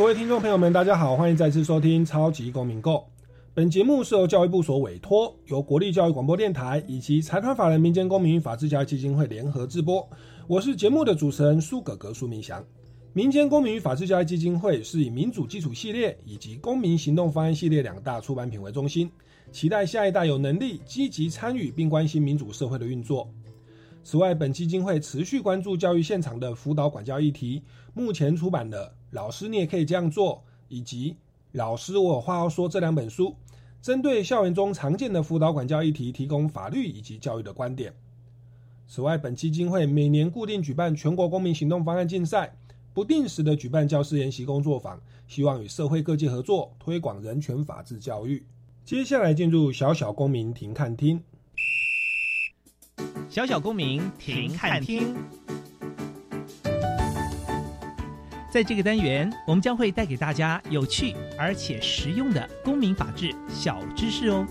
各位听众朋友们，大家好，欢迎再次收听《超级公民购》。本节目是由教育部所委托，由国立教育广播电台以及财团法人民间公民与法治教育基金会联合制播。我是节目的主持人苏格格苏明祥。民间公民与法治教育基金会是以民主基础系列以及公民行动方案系列两大出版品为中心，期待下一代有能力积极参与并关心民主社会的运作。此外，本基金会持续关注教育现场的辅导管教议题，目前出版的《老师你也可以这样做》以及《老师我有话要说》这两本书，针对校园中常见的辅导管教议题，提供法律以及教育的观点。此外，本基金会每年固定举办全国公民行动方案竞赛。不定时的举办教师研习工作坊，希望与社会各界合作，推广人权法治教育。接下来进入小小公民庭看厅。小小公民庭看厅，在这个单元，我们将会带给大家有趣而且实用的公民法治小知识哦。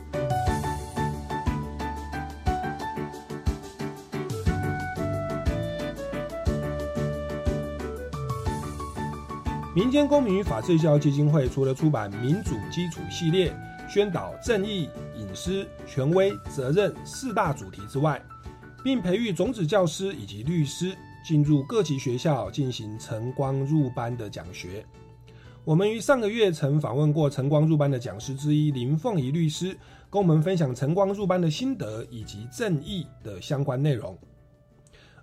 民间公民与法治教育基金会除了出版《民主基础》系列，宣导正义、隐私、权威、责任四大主题之外，并培育种子教师以及律师进入各级学校进行晨光入班的讲学。我们于上个月曾访问过晨光入班的讲师之一林凤仪律师，跟我们分享晨光入班的心得以及正义的相关内容。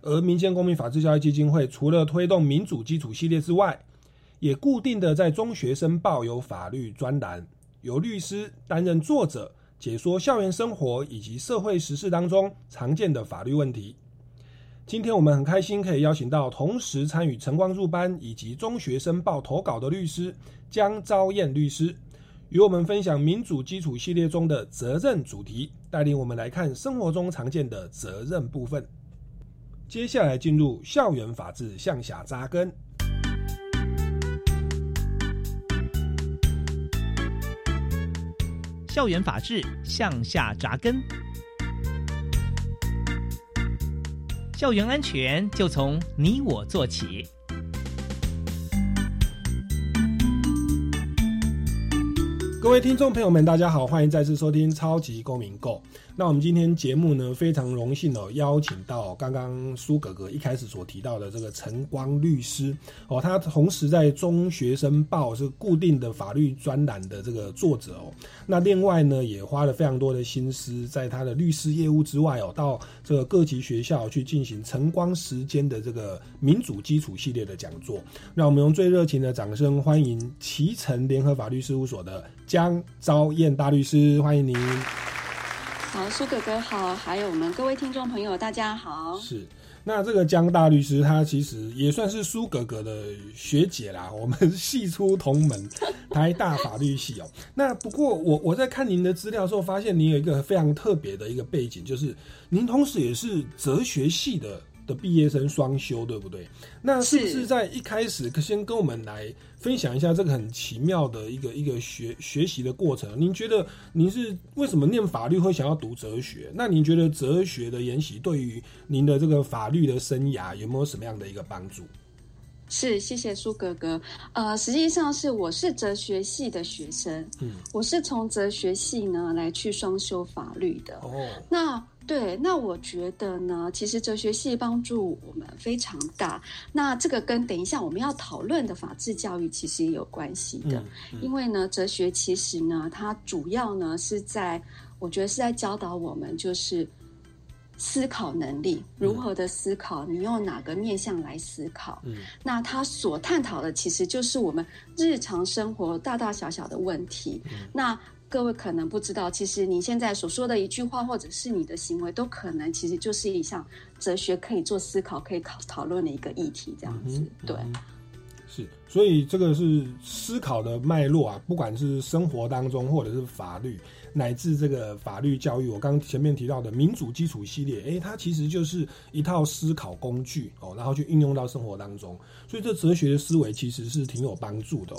而民间公民法治教育基金会除了推动民主基础系列之外，也固定的在中学生报有法律专栏，由律师担任作者，解说校园生活以及社会时事当中常见的法律问题。今天我们很开心可以邀请到同时参与晨光入班以及中学生报投稿的律师江昭燕律师，与我们分享民主基础系列中的责任主题，带领我们来看生活中常见的责任部分。接下来进入校园法治向下扎根。校园法治向下扎根，校园安全就从你我做起。各位听众朋友们，大家好，欢迎再次收听《超级公民购》。那我们今天节目呢，非常荣幸哦，邀请到刚刚苏哥哥一开始所提到的这个晨光律师哦，他同时在中学生报是固定的法律专栏的这个作者哦。那另外呢，也花了非常多的心思，在他的律师业务之外哦，到这个各级学校去进行晨光时间的这个民主基础系列的讲座。让我们用最热情的掌声欢迎齐成联合法律事务所的江昭燕大律师，欢迎您。好，苏哥哥好，还有我们各位听众朋友，大家好。是，那这个江大律师，他其实也算是苏格格的学姐啦，我们系出同门，台大法律系哦。那不过我我在看您的资料的时候，发现您有一个非常特别的一个背景，就是您同时也是哲学系的。的毕业生双修，对不对？那是不是在一开始先跟我们来分享一下这个很奇妙的一个一个学学习的过程？您觉得您是为什么念法律会想要读哲学？那您觉得哲学的研习对于您的这个法律的生涯有没有什么样的一个帮助？是，谢谢苏哥哥。呃，实际上是我是哲学系的学生，嗯，我是从哲学系呢来去双修法律的。哦，那。对，那我觉得呢，其实哲学系帮助我们非常大。那这个跟等一下我们要讨论的法治教育其实也有关系的，因为呢，哲学其实呢，它主要呢是在，我觉得是在教导我们就是思考能力，如何的思考，你用哪个面向来思考。嗯，那它所探讨的其实就是我们日常生活大大小小的问题。那各位可能不知道，其实你现在所说的一句话，或者是你的行为，都可能其实就是一项哲学可以做思考、可以考讨论的一个议题，这样子。对，是，所以这个是思考的脉络啊，不管是生活当中，或者是法律。乃至这个法律教育，我刚前面提到的民主基础系列，诶，它其实就是一套思考工具哦，然后去运用到生活当中，所以这哲学的思维其实是挺有帮助的。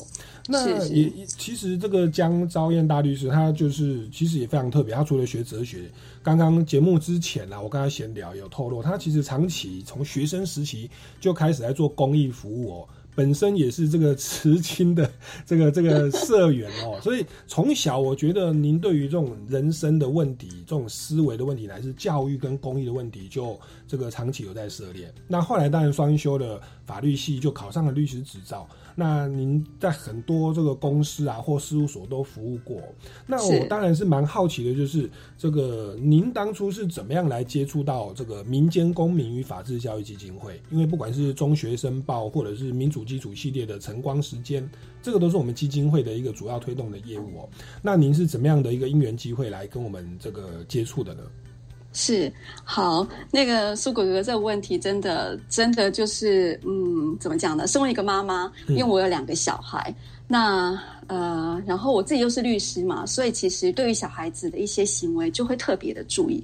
那也其实这个江昭燕大律师，他就是其实也非常特别，他除了学哲学，刚刚节目之前呢，我跟他闲聊有透露，他其实长期从学生时期就开始在做公益服务哦。本身也是这个慈亲的 这个这个社员哦，所以从小我觉得您对于这种人生的问题、这种思维的问题，乃至教育跟公益的问题，就这个长期有在涉猎。那后来当然双修了法律系，就考上了律师执照。那您在很多这个公司啊或事务所都服务过，那我当然是蛮好奇的，就是这个您当初是怎么样来接触到这个民间公民与法治教育基金会？因为不管是中学生报或者是民主基础系列的晨光时间，这个都是我们基金会的一个主要推动的业务哦。那您是怎么样的一个因缘机会来跟我们这个接触的呢？是好，那个苏哥哥这个问题真的真的就是，嗯，怎么讲呢？身为一个妈妈，因为我有两个小孩。那呃，然后我自己又是律师嘛，所以其实对于小孩子的一些行为就会特别的注意。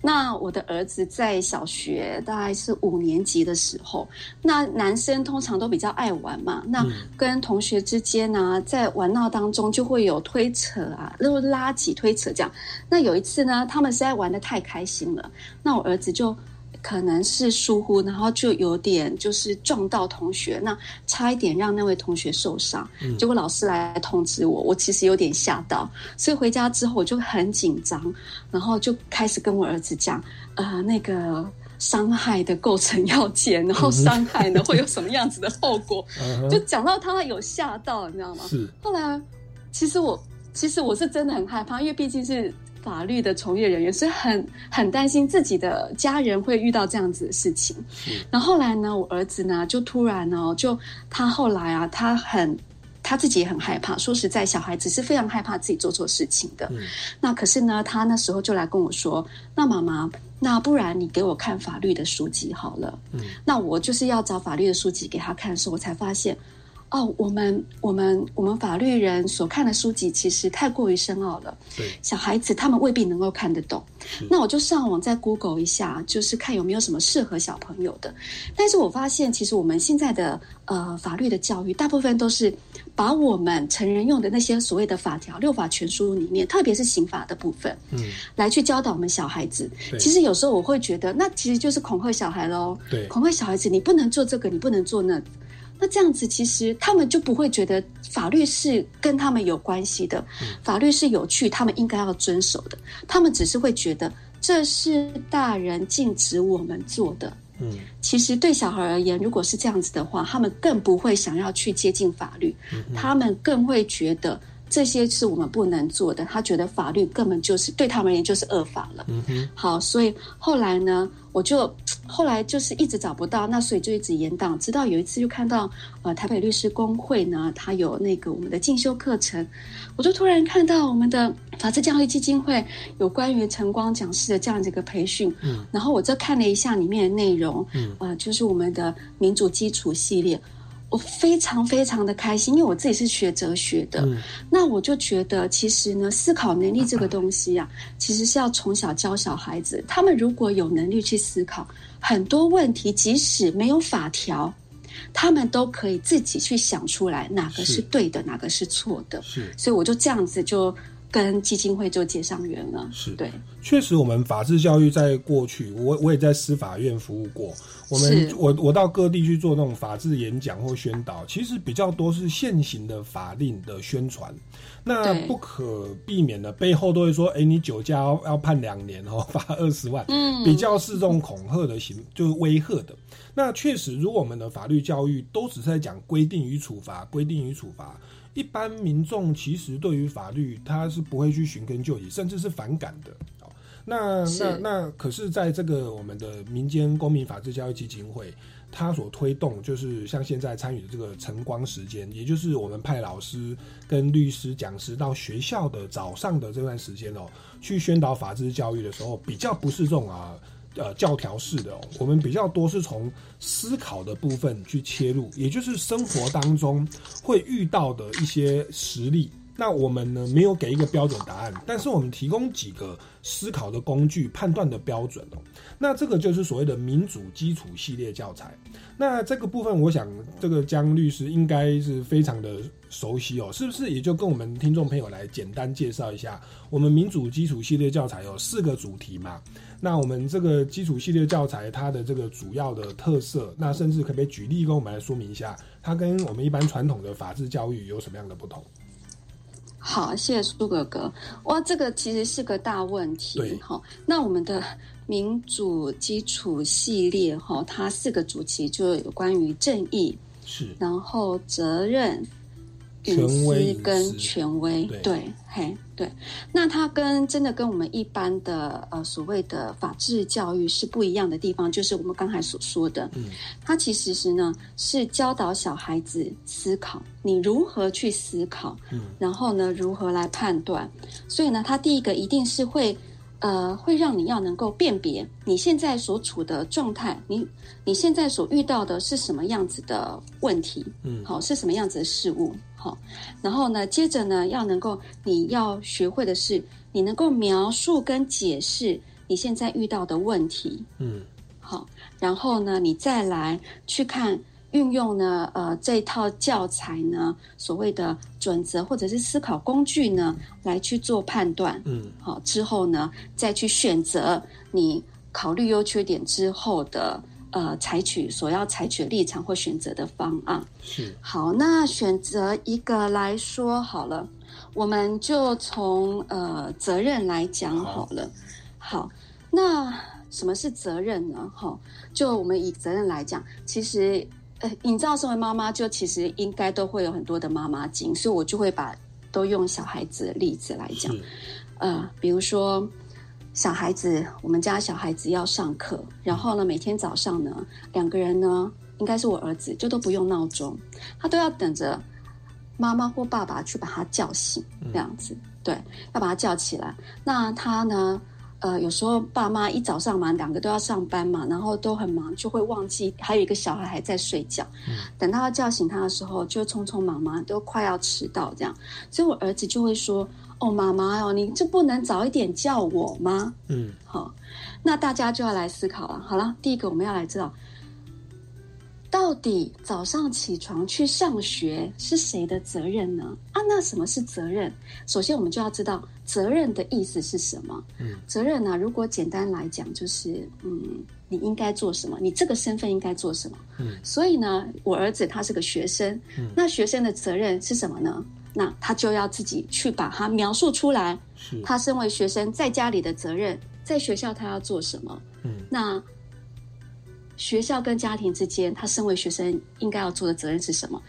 那我的儿子在小学大概是五年级的时候，那男生通常都比较爱玩嘛，那跟同学之间呢，在玩闹当中就会有推扯啊，然后拉起推扯这样。那有一次呢，他们实在玩的太开心了，那我儿子就。可能是疏忽，然后就有点就是撞到同学，那差一点让那位同学受伤。结果老师来通知我，我其实有点吓到，所以回家之后我就很紧张，然后就开始跟我儿子讲，呃，那个伤害的构成要件，然后伤害呢会有什么样子的后果，就讲到他有吓到，你知道吗？是。后来其实我其实我是真的很害怕，因为毕竟是。法律的从业人员所以很很担心自己的家人会遇到这样子的事情。然后后来呢，我儿子呢就突然呢，就他后来啊，他很他自己也很害怕。说实在，小孩子是非常害怕自己做错事情的。那可是呢，他那时候就来跟我说：“那妈妈，那不然你给我看法律的书籍好了。”那我就是要找法律的书籍给他看的时候，我才发现。哦，我们我们我们法律人所看的书籍其实太过于深奥了，对小孩子他们未必能够看得懂。那我就上网再 Google 一下，就是看有没有什么适合小朋友的。但是我发现，其实我们现在的呃法律的教育，大部分都是把我们成人用的那些所谓的法条、六法全书里面，特别是刑法的部分，嗯，来去教导我们小孩子。其实有时候我会觉得，那其实就是恐吓小孩喽，对，恐吓小孩子，你不能做这个，你不能做那。那这样子，其实他们就不会觉得法律是跟他们有关系的，法律是有趣，他们应该要遵守的。他们只是会觉得这是大人禁止我们做的。嗯，其实对小孩而言，如果是这样子的话，他们更不会想要去接近法律，他们更会觉得。这些是我们不能做的。他觉得法律根本就是对他们而言就是恶法了。嗯哼。好，所以后来呢，我就后来就是一直找不到，那所以就一直延档，直到有一次就看到呃台北律师工会呢，它有那个我们的进修课程，我就突然看到我们的法治教育基金会有关于晨光讲师的这样的一个培训。嗯。然后我再看了一下里面的内容，嗯，呃，就是我们的民主基础系列。我非常非常的开心，因为我自己是学哲学的，那我就觉得其实呢，思考能力这个东西啊，其实是要从小教小孩子。他们如果有能力去思考很多问题，即使没有法条，他们都可以自己去想出来哪个是对的，哪个是错的。是，所以我就这样子就。跟基金会就接上缘了，是对。确实，我们法治教育在过去，我我也在司法院服务过。我们我我到各地去做那种法治演讲或宣导，其实比较多是现行的法令的宣传。那不可避免的背后都会说：“哎，你酒驾要判两年哦，罚二十万。”嗯，比较是这种恐吓的行，就是威吓的。那确实，如果我们的法律教育都只是在讲规定与处罚，规定与处罚。一般民众其实对于法律，他是不会去寻根究底，甚至是反感的。那那那，可是在这个我们的民间公民法治教育基金会，他所推动就是像现在参与的这个晨光时间，也就是我们派老师跟律师讲师到学校的早上的这段时间哦，去宣导法治教育的时候，比较不是这种啊。呃教条式的，我们比较多是从思考的部分去切入，也就是生活当中会遇到的一些实例。那我们呢没有给一个标准答案，但是我们提供几个思考的工具、判断的标准哦。那这个就是所谓的民主基础系列教材。那这个部分，我想这个江律师应该是非常的熟悉哦，是不是？也就跟我们听众朋友来简单介绍一下，我们民主基础系列教材有四个主题嘛？那我们这个基础系列教材它的这个主要的特色，那甚至可不可以举例跟我们来说明一下，它跟我们一般传统的法治教育有什么样的不同？好，谢谢苏哥哥。哇，这个其实是个大问题。对，好，那我们的民主基础系列哈，它四个主题就有关于正义，是，然后责任。隐私跟权威，对，嘿，对，那它跟真的跟我们一般的呃所谓的法治教育是不一样的地方，就是我们刚才所说的，嗯，它其实是呢是教导小孩子思考，你如何去思考，嗯，然后呢如何来判断，所以呢，它第一个一定是会。呃，会让你要能够辨别你现在所处的状态，你你现在所遇到的是什么样子的问题，嗯，好，是什么样子的事物，好，然后呢，接着呢，要能够你要学会的是，你能够描述跟解释你现在遇到的问题，嗯，好，然后呢，你再来去看。运用呢，呃，这套教材呢，所谓的准则或者是思考工具呢，来去做判断。嗯，好，之后呢，再去选择你考虑优缺点之后的，呃，采取所要采取的立场或选择的方案。是，好，那选择一个来说好了，我们就从呃责任来讲好了。好，那什么是责任呢？哈，就我们以责任来讲，其实。你知道，身为妈妈，就其实应该都会有很多的妈妈经，所以我就会把都用小孩子的例子来讲。呃，比如说小孩子，我们家小孩子要上课，然后呢，每天早上呢，两个人呢，应该是我儿子，就都不用闹钟，他都要等着妈妈或爸爸去把他叫醒，这样子，对，要把他叫起来。那他呢？呃，有时候爸妈一早上嘛，两个都要上班嘛，然后都很忙，就会忘记还有一个小孩还在睡觉。等到要叫醒他的时候，就匆匆忙忙，都快要迟到这样。所以我儿子就会说：“哦，妈妈哦，你就不能早一点叫我吗？”嗯，好，那大家就要来思考了。好了，第一个我们要来知道。到底早上起床去上学是谁的责任呢？啊，那什么是责任？首先，我们就要知道责任的意思是什么。嗯，责任呢，如果简单来讲，就是嗯，你应该做什么？你这个身份应该做什么？嗯，所以呢，我儿子他是个学生，那学生的责任是什么呢？那他就要自己去把它描述出来。他身为学生在家里的责任，在学校他要做什么？嗯，那。学校跟家庭之间，他身为学生应该要做的责任是什么？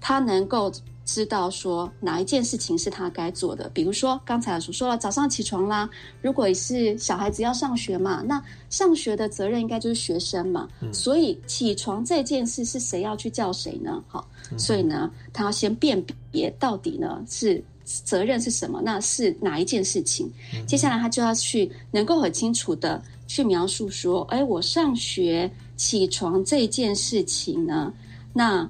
他能够知道说哪一件事情是他该做的。比如说刚才所说了，早上起床啦。如果是小孩子要上学嘛，那上学的责任应该就是学生嘛。所以起床这件事是谁要去叫谁呢？好，所以呢，他要先辨别到底呢是责任是什么，那是哪一件事情。接下来他就要去能够很清楚的去描述说，哎，我上学。起床这件事情呢，那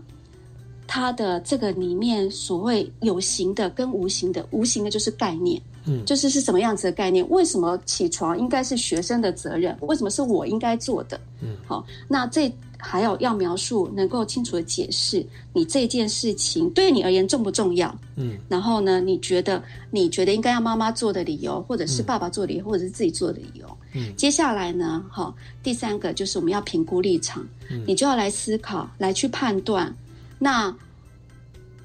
它的这个里面所谓有形的跟无形的，无形的就是概念，嗯，就是是什么样子的概念？为什么起床应该是学生的责任？为什么是我应该做的？嗯，好，那这还有要描述，能够清楚的解释你这件事情对你而言重不重要？嗯，然后呢，你觉得你觉得应该要妈妈做的理由，或者是爸爸做的理由，或者是自己做的理由？嗯接下来呢？哈，第三个就是我们要评估立场，你就要来思考，来去判断，那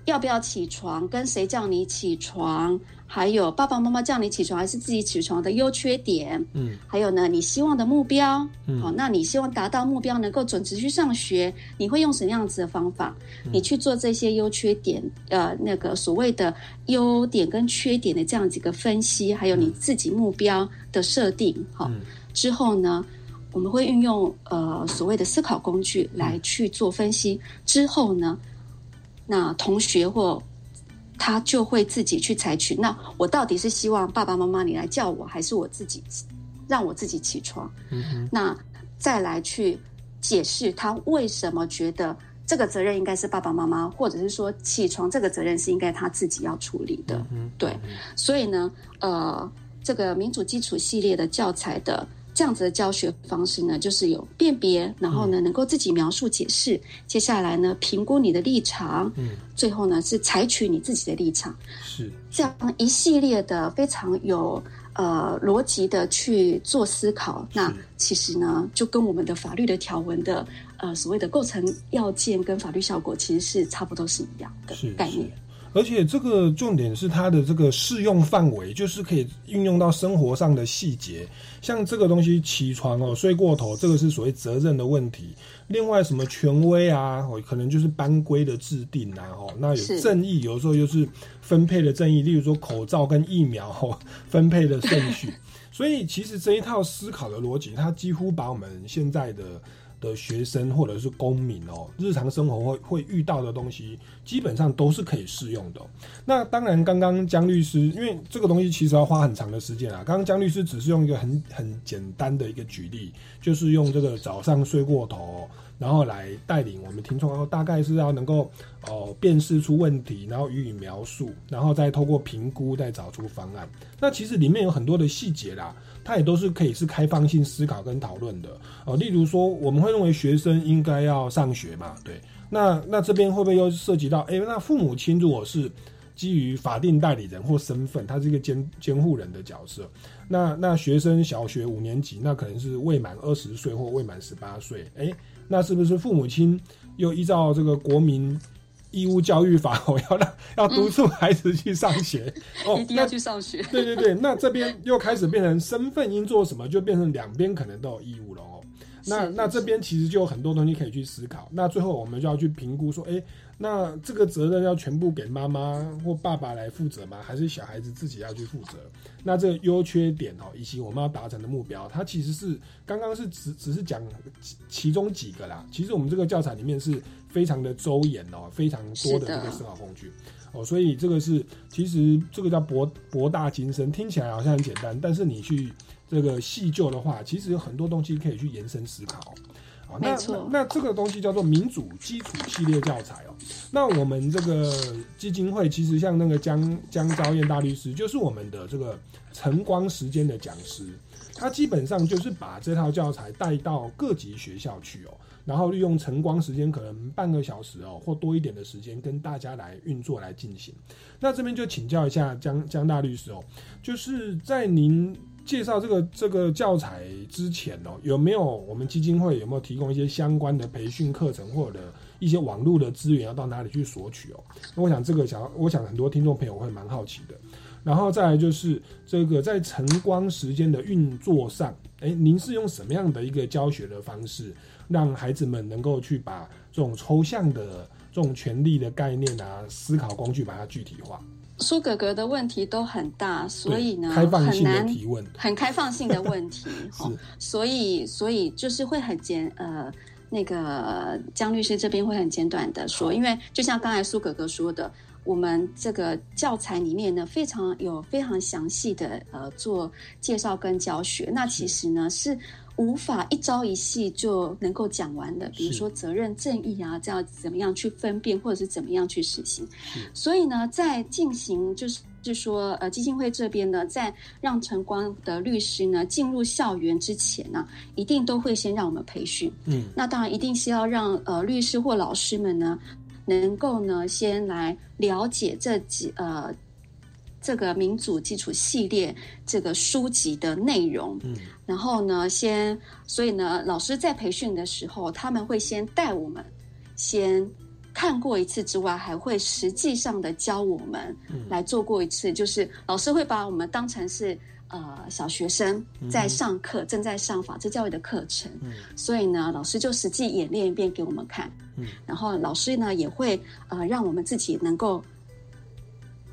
要不要起床？跟谁叫你起床？还有爸爸妈妈叫你起床还是自己起床的优缺点，嗯，还有呢，你希望的目标，好，那你希望达到目标能够准时去上学，你会用什么样子的方法？你去做这些优缺点，呃，那个所谓的优点跟缺点的这样几个分析，还有你自己目标的设定，好，之后呢，我们会运用呃所谓的思考工具来去做分析，之后呢，那同学或他就会自己去采取。那我到底是希望爸爸妈妈你来叫我，还是我自己让我自己起床，那再来去解释他为什么觉得这个责任应该是爸爸妈妈，或者是说起床这个责任是应该他自己要处理的。嗯对，所以呢，呃，这个民主基础系列的教材的。这样子的教学方式呢，就是有辨别，然后呢能够自己描述解释，接下来呢评估你的立场，嗯，最后呢是采取你自己的立场，是。这样一系列的非常有呃逻辑的去做思考。那其实呢，就跟我们的法律的条文的呃所谓的构成要件跟法律效果，其实是差不多是一样的概念。而且这个重点是它的这个适用范围，就是可以运用到生活上的细节，像这个东西起床哦睡过头，这个是所谓责任的问题。另外什么权威啊，哦可能就是班规的制定啊，哦那有正义，有时候又是分配的正义，例如说口罩跟疫苗哦分配的顺序。所以其实这一套思考的逻辑，它几乎把我们现在的。的学生或者是公民哦，日常生活会会遇到的东西，基本上都是可以适用的。那当然，刚刚江律师，因为这个东西其实要花很长的时间啊。刚刚江律师只是用一个很很简单的一个举例，就是用这个早上睡过头。然后来带领我们听众，然后大概是要能够哦辨识出问题，然后予以描述，然后再透过评估再找出方案。那其实里面有很多的细节啦，它也都是可以是开放性思考跟讨论的哦。例如说，我们会认为学生应该要上学嘛？对，那那这边会不会又涉及到？哎，那父母亲如果是基于法定代理人或身份，他是一个监监护人的角色，那那学生小学五年级，那可能是未满二十岁或未满十八岁，哎。那是不是父母亲又依照这个国民义务教育法，我要让 要督促孩子去上学哦，一定要去上学。对对对，那这边又开始变成身份应做什么，就变成两边可能都有义务了哦。那那这边其实就有很多东西可以去思考。那最后我们就要去评估说，哎。那这个责任要全部给妈妈或爸爸来负责吗？还是小孩子自己要去负责？那这个优缺点哦，以及我们要达成的目标，它其实是刚刚是只只是讲其中几个啦。其实我们这个教材里面是非常的周延哦，非常多的这个思考工具哦，所以这个是其实这个叫博博大精深，听起来好像很简单，但是你去这个细究的话，其实有很多东西可以去延伸思考。没错，那这个东西叫做民主基础系列教材哦。那我们这个基金会其实像那个江江昭燕大律师，就是我们的这个晨光时间的讲师，他基本上就是把这套教材带到各级学校去哦，然后利用晨光时间可能半个小时哦或多一点的时间跟大家来运作来进行。那这边就请教一下江江大律师哦，就是在您。介绍这个这个教材之前哦，有没有我们基金会有没有提供一些相关的培训课程或者一些网络的资源，要到哪里去索取哦？那我想这个想，我想很多听众朋友会蛮好奇的。然后再来就是这个在晨光时间的运作上，哎，您是用什么样的一个教学的方式，让孩子们能够去把这种抽象的这种权利的概念啊，思考工具把它具体化？苏格格的问题都很大，所以呢很难提问，很开放性的问题。所以所以就是会很简呃，那个江律师这边会很简短的说，因为就像刚才苏格格说的，我们这个教材里面呢非常有非常详细的呃做介绍跟教学，那其实呢是。无法一朝一夕就能够讲完的，比如说责任正义啊，这样怎么样去分辨，或者是怎么样去实行。所以呢，在进行就是就说呃基金会这边呢，在让晨光的律师呢进入校园之前呢，一定都会先让我们培训。嗯，那当然一定是要让呃律师或老师们呢，能够呢先来了解这几呃。这个民主基础系列这个书籍的内容，嗯，然后呢，先，所以呢，老师在培训的时候，他们会先带我们先看过一次之外，还会实际上的教我们来做过一次，就是老师会把我们当成是呃小学生在上课，正在上法治教育的课程，嗯，所以呢，老师就实际演练一遍给我们看，嗯，然后老师呢也会呃让我们自己能够。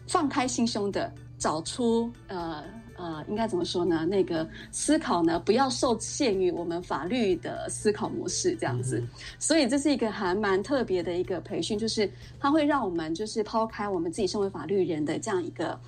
放开心胸的找出呃呃，应该怎么说呢？那个思考呢，不要受限于我们法律的思考模式这样子。所以这是一个还蛮特别的一个培训，就是它会让我们就是抛开我们自己身为法律人的这样一个。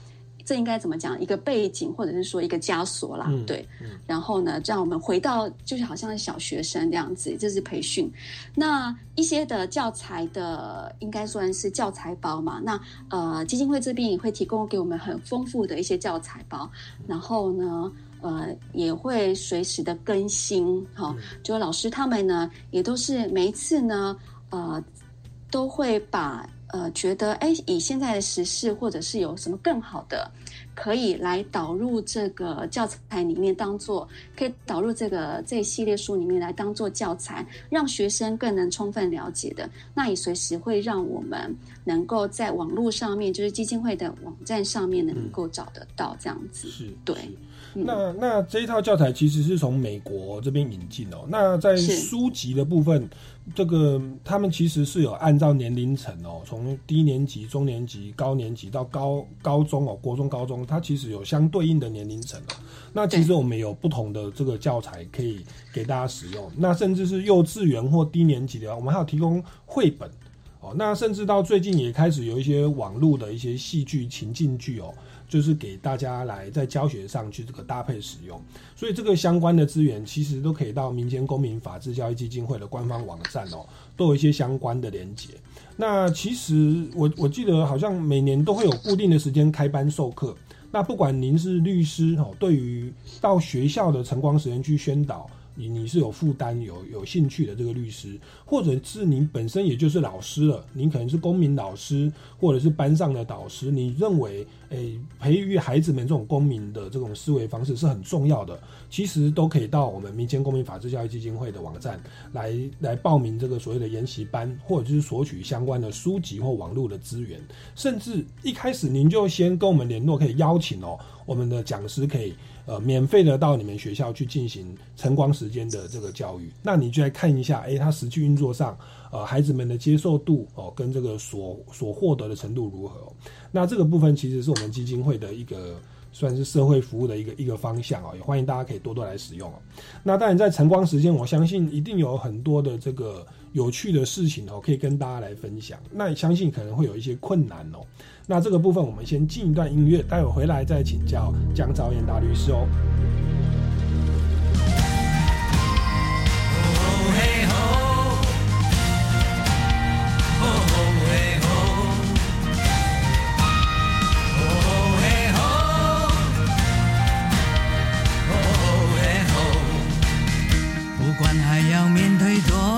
这应该怎么讲？一个背景，或者是说一个枷锁啦，对。然后呢，让我们回到就是好像小学生这样子，这是培训。那一些的教材的，应该算是教材包嘛。那呃，基金会这边也会提供给我们很丰富的一些教材包。然后呢，呃，也会随时的更新。哈，就老师他们呢，也都是每一次呢，呃，都会把。呃，觉得哎，以现在的时事，或者是有什么更好的，可以来导入这个教材里面，当做可以导入这个这一系列书里面来当做教材，让学生更能充分了解的，那也随时会让我们能够在网络上面，就是基金会的网站上面能够找得到这样子。是，对。那那这一套教材其实是从美国这边引进哦。那在书籍的部分。这个他们其实是有按照年龄层哦，从低年级、中年级、高年级到高高中哦，国中、高中，它其实有相对应的年龄层哦。那其实我们有不同的这个教材可以给大家使用。那甚至是幼稚园或低年级的，我们还有提供绘本哦。那甚至到最近也开始有一些网络的一些戏剧情境剧哦。就是给大家来在教学上去这个搭配使用，所以这个相关的资源其实都可以到民间公民法治教育基金会的官方网站哦，都有一些相关的连接。那其实我我记得好像每年都会有固定的时间开班授课。那不管您是律师哦，对于到学校的晨光时间去宣导。你你是有负担、有有兴趣的这个律师，或者是您本身也就是老师了，您可能是公民老师，或者是班上的导师，你认为，诶，培育孩子们这种公民的这种思维方式是很重要的，其实都可以到我们民间公民法治教育基金会的网站来来报名这个所谓的研习班，或者是索取相关的书籍或网络的资源，甚至一开始您就先跟我们联络，可以邀请哦，我们的讲师可以。呃，免费的到你们学校去进行晨光时间的这个教育，那你就来看一下，哎，它实际运作上，呃，孩子们的接受度哦，跟这个所所获得的程度如何？那这个部分其实是我们基金会的一个算是社会服务的一个一个方向啊，也欢迎大家可以多多来使用哦。那当然，在晨光时间，我相信一定有很多的这个有趣的事情哦，可以跟大家来分享。那相信可能会有一些困难哦。那这个部分，我们先进一段音乐，待会回来再请教江昭彦大律师哦。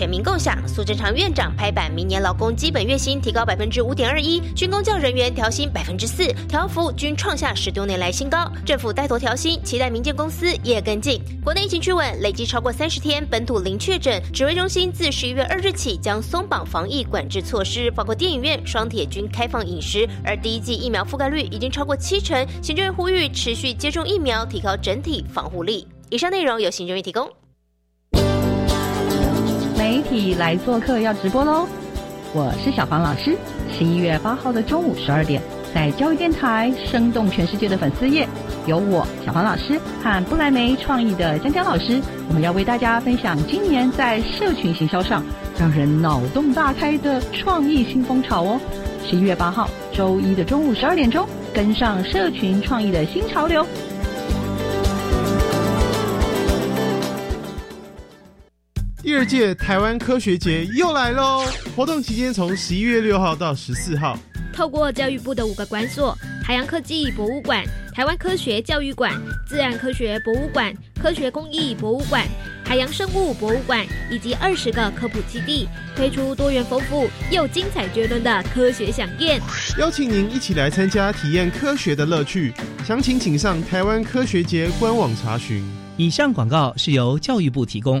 全民共享。苏贞昌院长拍板，明年劳工基本月薪提高百分之五点二一，军工教人员调薪百分之四，调幅均创下十多年来新高。政府带头调薪，期待民间公司也跟进。国内疫情趋稳，累计超过三十天本土零确诊。指挥中心自十一月二日起将松绑防疫管制措施，包括电影院、双铁均开放饮食。而第一剂疫苗覆盖率已经超过七成。行政院呼吁持续接种疫苗，提高整体防护力。以上内容由行政院提供。体来做客要直播喽！我是小黄老师。十一月八号的中午十二点，在教育电台生动全世界的粉丝页，有我小黄老师和不来梅创意的江江老师，我们要为大家分享今年在社群行销上让人脑洞大开的创意新风潮哦！十一月八号周一的中午十二点钟，跟上社群创意的新潮流。第二届台湾科学节又来喽！活动期间从十一月六号到十四号，透过教育部的五个馆所：海洋科技博物馆、台湾科学教育馆、自然科学博物馆、科学工艺博物馆、海洋生物博物馆以及二十个科普基地，推出多元丰富又精彩绝伦的科学飨宴，邀请您一起来参加，体验科学的乐趣。详情请上台湾科学节官网查询。以上广告是由教育部提供。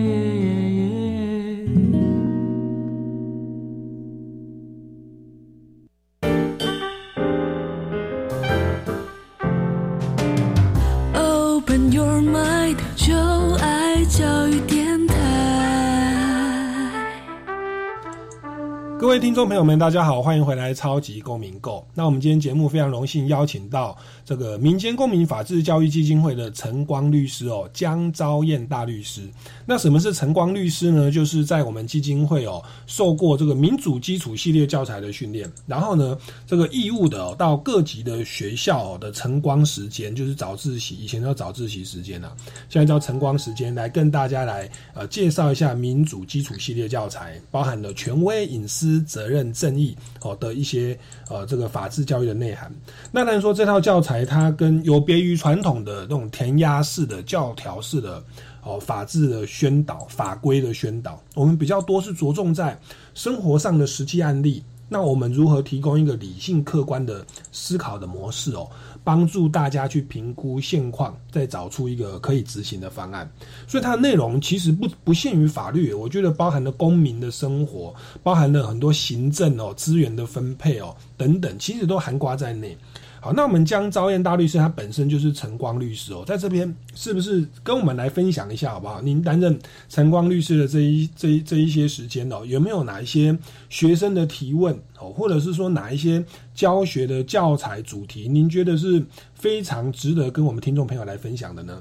各位听众朋友们，大家好，欢迎回来《超级公民购》。那我们今天节目非常荣幸邀请到这个民间公民法治教育基金会的陈光律师哦，江昭燕大律师。那什么是陈光律师呢？就是在我们基金会哦，受过这个民主基础系列教材的训练，然后呢，这个义务的哦到各级的学校的晨光时间，就是早自习，以前叫早自习时间呢，现在叫晨光时间，来跟大家来呃介绍一下民主基础系列教材，包含了权威隐私。责任正义哦的一些呃这个法治教育的内涵。那当然说这套教材它跟有别于传统的那种填鸭式的教条式的哦法治的宣导法规的宣导，我们比较多是着重在生活上的实际案例。那我们如何提供一个理性客观的思考的模式哦？帮助大家去评估现况，再找出一个可以执行的方案。所以它的内容其实不不限于法律，我觉得包含了公民的生活，包含了很多行政哦、资源的分配哦等等，其实都含刮在内。好，那我们江昭燕大律师，他本身就是晨光律师哦，在这边是不是跟我们来分享一下好不好？您担任晨光律师的这一这一这一些时间哦，有没有哪一些学生的提问哦，或者是说哪一些教学的教材主题，您觉得是非常值得跟我们听众朋友来分享的呢？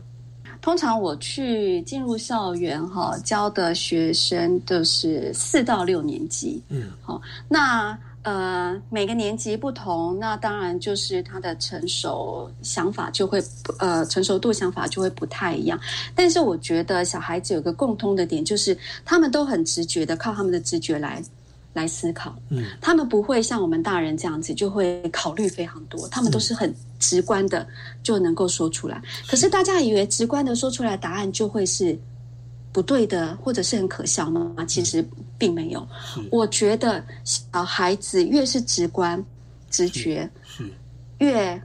通常我去进入校园哈，教的学生都是四到六年级，嗯，好，那。呃，每个年级不同，那当然就是他的成熟想法就会呃成熟度想法就会不太一样。但是我觉得小孩子有个共通的点，就是他们都很直觉的靠他们的直觉来来思考。嗯，他们不会像我们大人这样子就会考虑非常多，他们都是很直观的就能够说出来。可是大家以为直观的说出来答案就会是。不对的，或者是很可笑吗？其实并没有。我觉得小孩子越是直观、直觉，是越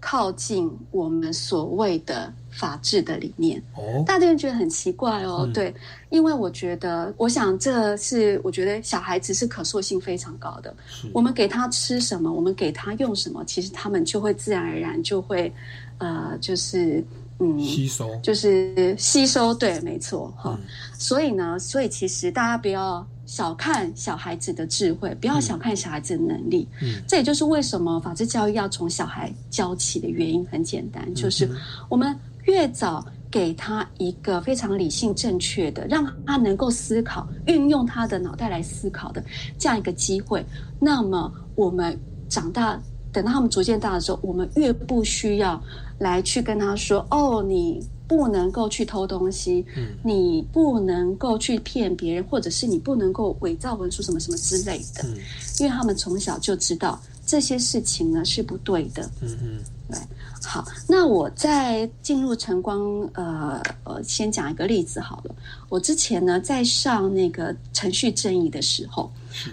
靠近我们所谓的法治的理念。哦，大家觉得很奇怪哦。对，因为我觉得，我想这是我觉得小孩子是可塑性非常高的。我们给他吃什么，我们给他用什么，其实他们就会自然而然就会，呃，就是。嗯，吸收就是吸收，对，没错，哈。所以呢，所以其实大家不要小看小孩子的智慧，不要小看小孩子的能力。嗯，这也就是为什么法治教育要从小孩教起的原因。很简单，就是我们越早给他一个非常理性、正确的，让他能够思考、运用他的脑袋来思考的这样一个机会，那么我们长大。等到他们逐渐大的时候，我们越不需要来去跟他说：“哦，你不能够去偷东西，嗯，你不能够去骗别人，或者是你不能够伪造文书什么什么之类的。”嗯，因为他们从小就知道这些事情呢是不对的。嗯嗯，对。好，那我在进入晨光，呃呃，先讲一个例子好了。我之前呢在上那个程序正义的时候，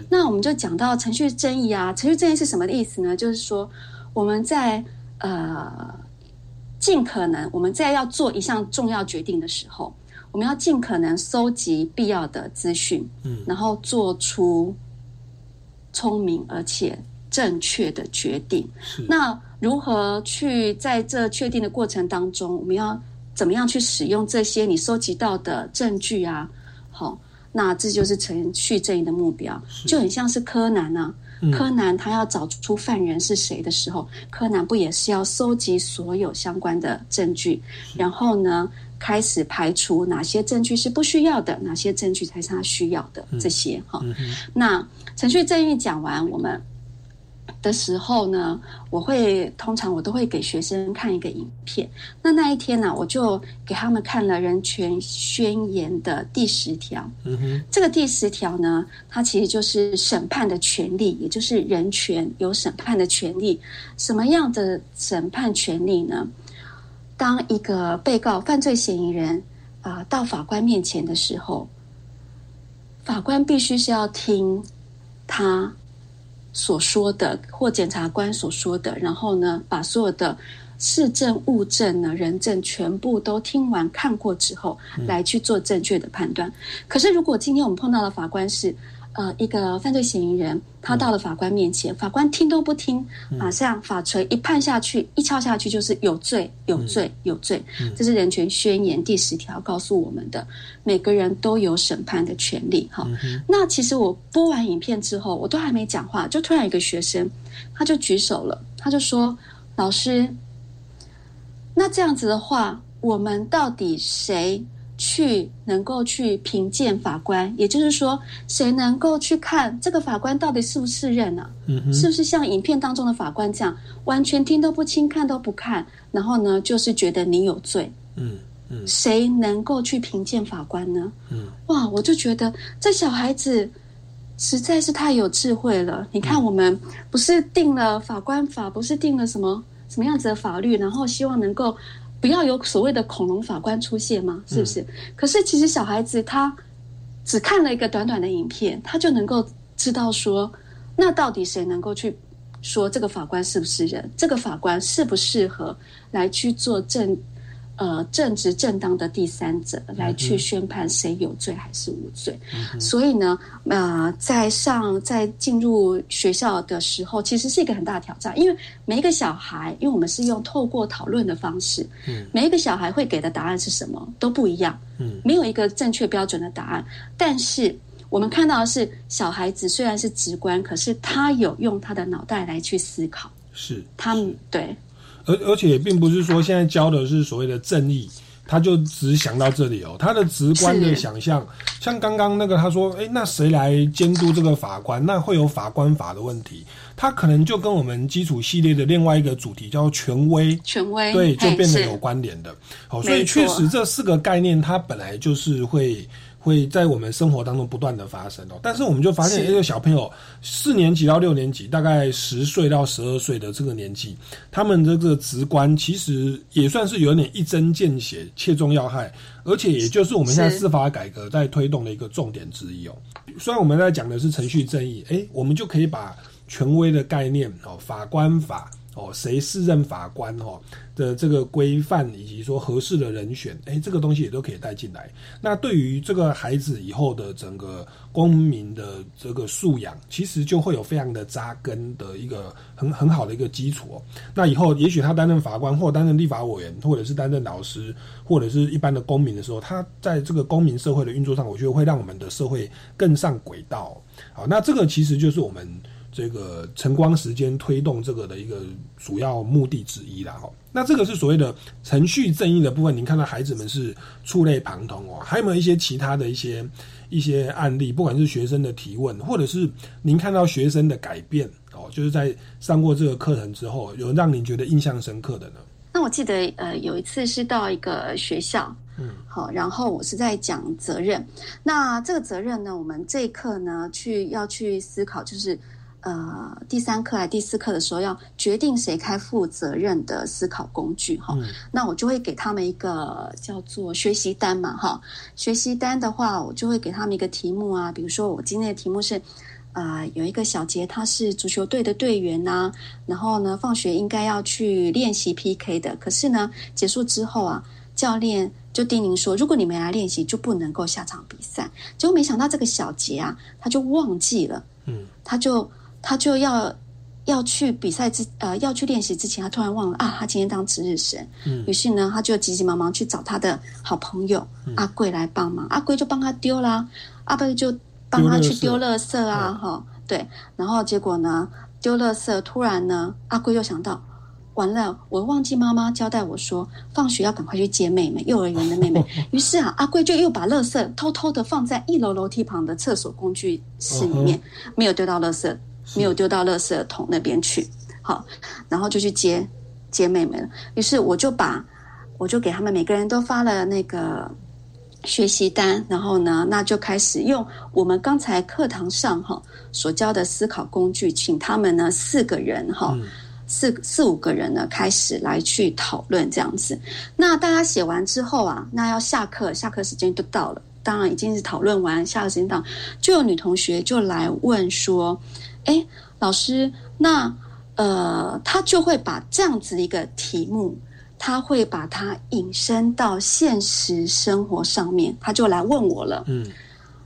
那我们就讲到程序正义啊，程序正义是什么意思呢？就是说我们在呃尽可能我们在要做一项重要决定的时候，我们要尽可能搜集必要的资讯，嗯，然后做出聪明而且正确的决定。那如何去在这确定的过程当中，我们要怎么样去使用这些你收集到的证据啊？好，那这就是程序正义的目标，就很像是柯南啊。柯南他要找出犯人是谁的时候，柯南不也是要收集所有相关的证据，然后呢，开始排除哪些证据是不需要的，哪些证据才是他需要的这些哈。那程序正义讲完，我们。的时候呢，我会通常我都会给学生看一个影片。那那一天呢，我就给他们看了《人权宣言》的第十条。嗯哼，这个第十条呢，它其实就是审判的权利，也就是人权有审判的权利。什么样的审判权利呢？当一个被告、犯罪嫌疑人啊到法官面前的时候，法官必须是要听他。所说的或检察官所说的，然后呢，把所有的事证物证呢、人证全部都听完看过之后，来去做正确的判断。可是，如果今天我们碰到的法官是。呃，一个犯罪嫌疑人，他到了法官面前，法官听都不听，马上法锤一判下去，一敲下去就是有罪，有罪，有罪。这是人权宣言第十条告诉我们的，每个人都有审判的权利。哈，那其实我播完影片之后，我都还没讲话，就突然一个学生他就举手了，他就说：“老师，那这样子的话，我们到底谁？”去能够去评鉴法官，也就是说，谁能够去看这个法官到底是不是认呢？嗯，是不是像影片当中的法官这样，完全听都不听，看都不看，然后呢，就是觉得你有罪？嗯嗯，谁能够去评鉴法官呢？嗯，哇，我就觉得这小孩子实在是太有智慧了。你看，我们不是定了法官法，不是定了什么什么样子的法律，然后希望能够。不要有所谓的恐龙法官出现吗？是不是？可是其实小孩子他只看了一个短短的影片，他就能够知道说，那到底谁能够去说这个法官是不是人？这个法官适不适合来去做正？呃，正直正当的第三者来去宣判谁有罪还是无罪，所以呢，呃，在上在进入学校的时候，其实是一个很大的挑战，因为每一个小孩，因为我们是用透过讨论的方式，嗯，每一个小孩会给的答案是什么都不一样，嗯，没有一个正确标准的答案，但是我们看到的是，小孩子虽然是直观，可是他有用他的脑袋来去思考，是他们对。而而且也并不是说现在教的是所谓的正义，他就只想到这里哦。他的直观的想象，像刚刚那个他说，哎，那谁来监督这个法官？那会有法官法的问题。他可能就跟我们基础系列的另外一个主题叫权威，权威对，就变得有关联的。好，所以确实这四个概念，它本来就是会。会在我们生活当中不断的发生哦，但是我们就发现，这个小朋友四年级到六年级，大概十岁到十二岁的这个年纪，他们的这个直观其实也算是有点一针见血、切中要害，而且也就是我们现在司法改革在推动的一个重点之一哦。虽然我们在讲的是程序正义，诶，我们就可以把权威的概念哦，法官法。哦，谁是任法官哦的这个规范，以及说合适的人选，哎，这个东西也都可以带进来。那对于这个孩子以后的整个公民的这个素养，其实就会有非常的扎根的一个很很好的一个基础。哦那以后也许他担任法官，或担任立法委员，或者是担任老师，或者是一般的公民的时候，他在这个公民社会的运作上，我觉得会让我们的社会更上轨道。好，那这个其实就是我们。这个晨光时间推动这个的一个主要目的之一啦。哈。那这个是所谓的程序正义的部分。您看到孩子们是触类旁通哦，还有没有一些其他的一些一些案例？不管是学生的提问，或者是您看到学生的改变哦，就是在上过这个课程之后，有让您觉得印象深刻的呢？那我记得呃，有一次是到一个学校。嗯，好，然后我是在讲责任。那这个责任呢，我们这一课呢，去要去思考，就是呃，第三课还第四课的时候，要决定谁开负责任的思考工具哈。那我就会给他们一个叫做学习单嘛哈。学习单的话，我就会给他们一个题目啊，比如说我今天的题目是啊，有一个小杰他是足球队的队员呐，然后呢，放学应该要去练习 PK 的，可是呢，结束之后啊，教练。就叮咛说，如果你没来练习，就不能够下场比赛。结果没想到这个小杰啊，他就忘记了，嗯，他就他就要要去比赛之呃要去练习之前，他突然忘了啊，他今天当值日生，嗯，于是呢，他就急急忙忙去找他的好朋友阿贵来帮忙，阿贵就帮他丢啦，阿贵就帮他去丢垃圾啊，哈，对，然后结果呢，丢垃圾，突然呢，阿贵又想到。完了，我忘记妈妈交代我说，放学要赶快去接妹妹，幼儿园的妹妹。于是啊，阿贵就又把垃圾偷偷的放在一楼楼梯旁的厕所工具室里面，没有丢到垃圾，没有丢到垃圾桶那边去。好，然后就去接接妹妹了。于是我就把，我就给他们每个人都发了那个学习单，然后呢，那就开始用我们刚才课堂上哈所教的思考工具，请他们呢四个人哈。四四五个人呢，开始来去讨论这样子。那大家写完之后啊，那要下课，下课时间就到了。当然已经是讨论完，下课时间到，就有女同学就来问说：“哎，老师，那呃，他就会把这样子的一个题目，他会把它引申到现实生活上面，他就来问我了。嗯，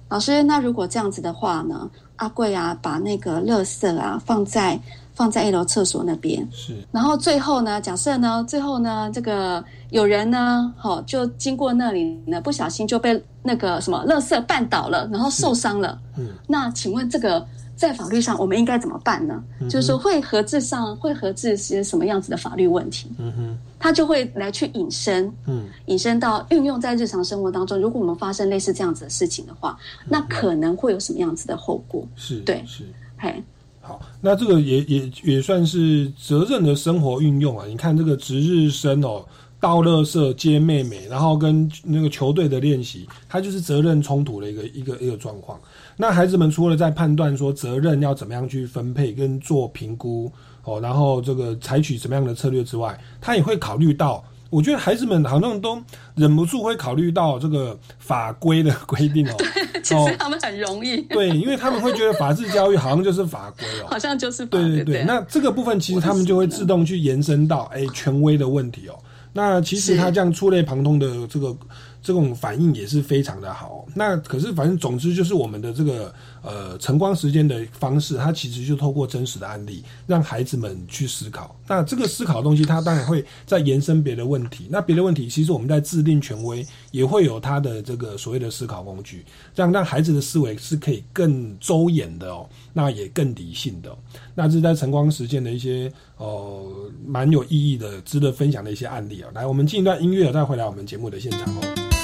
老师，那如果这样子的话呢，阿贵啊，把那个垃圾啊放在。”放在一楼厕所那边，是。然后最后呢，假设呢，最后呢，这个有人呢，好，就经过那里呢，不小心就被那个什么垃圾绊倒了，然后受伤了。嗯。那请问这个在法律上我们应该怎么办呢？就是说会合制上会合制些什么样子的法律问题？嗯哼。他就会来去引申，嗯，引申到运用在日常生活当中。如果我们发生类似这样子的事情的话，那可能会有什么样子的后果？是对，是，嘿。好，那这个也也也算是责任的生活运用啊。你看这个值日生哦，倒垃圾接妹妹，然后跟那个球队的练习，它就是责任冲突的一个一个一个状况。那孩子们除了在判断说责任要怎么样去分配跟做评估哦，然后这个采取什么样的策略之外，他也会考虑到。我觉得孩子们好像都忍不住会考虑到这个法规的规定哦。对，其实他们很容易。对，因为他们会觉得法治教育好像就是法规哦，好像就是对对对。那这个部分其实他们就会自动去延伸到哎权威的问题哦。那其实他这样触类旁通的这个。这种反应也是非常的好。那可是，反正总之就是我们的这个呃晨光时间的方式，它其实就透过真实的案例，让孩子们去思考。那这个思考的东西，它当然会再延伸别的问题。那别的问题，其实我们在制定权威也会有它的这个所谓的思考工具，这样让孩子的思维是可以更周延的哦，那也更理性的。那这是在晨光时间的一些呃蛮有意义的、值得分享的一些案例啊。来，我们进一段音乐，再回来我们节目的现场哦。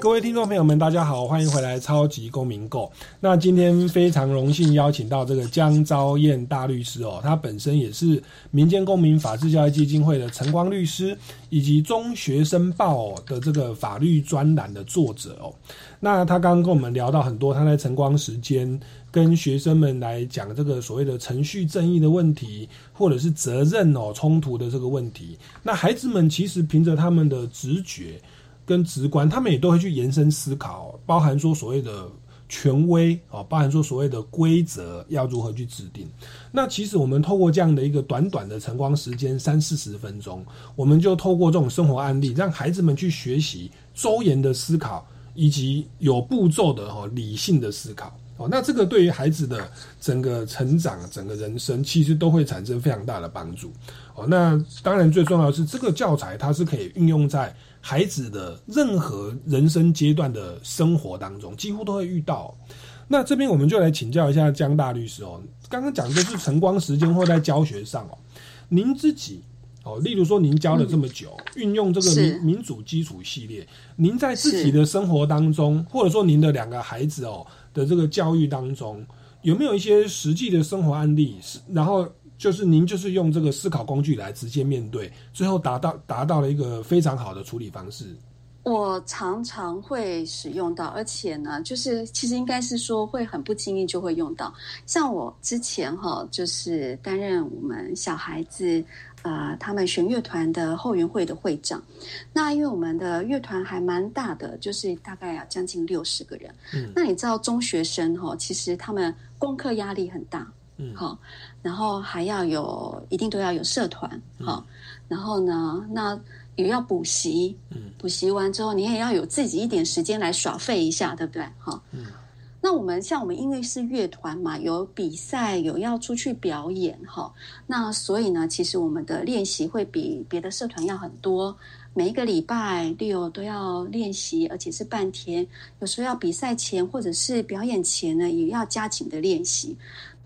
各位听众朋友们，大家好，欢迎回来《超级公民购》。那今天非常荣幸邀请到这个江昭燕大律师哦，他本身也是民间公民法治教育基金会的晨光律师，以及中学生报的这个法律专栏的作者哦。那他刚刚跟我们聊到很多，他在晨光时间跟学生们来讲这个所谓的程序正义的问题，或者是责任哦冲突的这个问题。那孩子们其实凭着他们的直觉。跟直观，他们也都会去延伸思考，包含说所谓的权威啊，包含说所谓的规则要如何去制定。那其实我们透过这样的一个短短的晨光时间三四十分钟，我们就透过这种生活案例，让孩子们去学习周延的思考，以及有步骤的哈理性的思考。哦，那这个对于孩子的整个成长、整个人生，其实都会产生非常大的帮助。哦，那当然最重要的是这个教材它是可以运用在。孩子的任何人生阶段的生活当中，几乎都会遇到。那这边我们就来请教一下江大律师哦。刚刚讲的是晨光时间或在教学上哦，您自己哦，例如说您教了这么久，运用这个民民主基础系列，您在自己的生活当中，或者说您的两个孩子哦的这个教育当中，有没有一些实际的生活案例？是然后。就是您就是用这个思考工具来直接面对，最后达到达到了一个非常好的处理方式。我常常会使用到，而且呢，就是其实应该是说会很不经意就会用到。像我之前哈，就是担任我们小孩子呃他们弦乐团的后援会的会长。那因为我们的乐团还蛮大的，就是大概要将近六十个人。嗯，那你知道中学生哈，其实他们功课压力很大。嗯，好。然后还要有，一定都要有社团，好。然后呢，那也要补习，嗯，补习完之后，你也要有自己一点时间来耍废一下，对不对？哈，嗯。那我们像我们因为是乐团嘛，有比赛，有要出去表演，哈。那所以呢，其实我们的练习会比别的社团要很多，每一个礼拜六都要练习，而且是半天。有时候要比赛前或者是表演前呢，也要加紧的练习。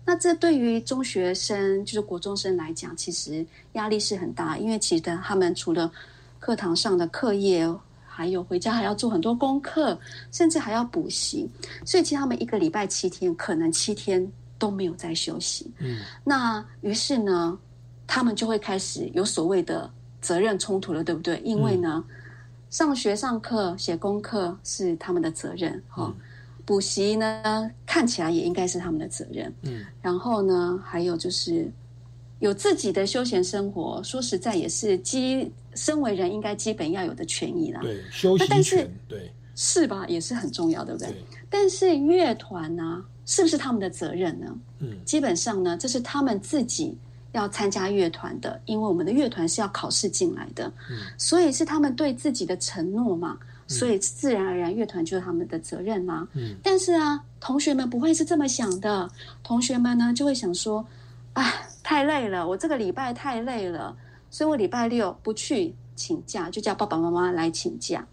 那这对于中学生，就是国中生来讲，其实压力是很大，因为其实他们除了课堂上的课业，还有回家还要做很多功课，甚至还要补习，所以其实他们一个礼拜七天，可能七天都没有在休息。嗯，那于是呢，他们就会开始有所谓的责任冲突了，对不对？因为呢，上学上课写功课是他们的责任，哈。补习呢，看起来也应该是他们的责任。嗯，然后呢，还有就是有自己的休闲生活，说实在也是基身为人应该基本要有的权益啦。对，休息权，对，是吧？也是很重要，对不对？但是乐团呢，是不是他们的责任呢？嗯，基本上呢，这是他们自己要参加乐团的，因为我们的乐团是要考试进来的，嗯，所以是他们对自己的承诺嘛。所以自然而然，乐团就是他们的责任啦。嗯，但是啊，同学们不会是这么想的。同学们呢，就会想说：“啊，太累了，我这个礼拜太累了，所以我礼拜六不去请假，就叫爸爸妈妈来请假。”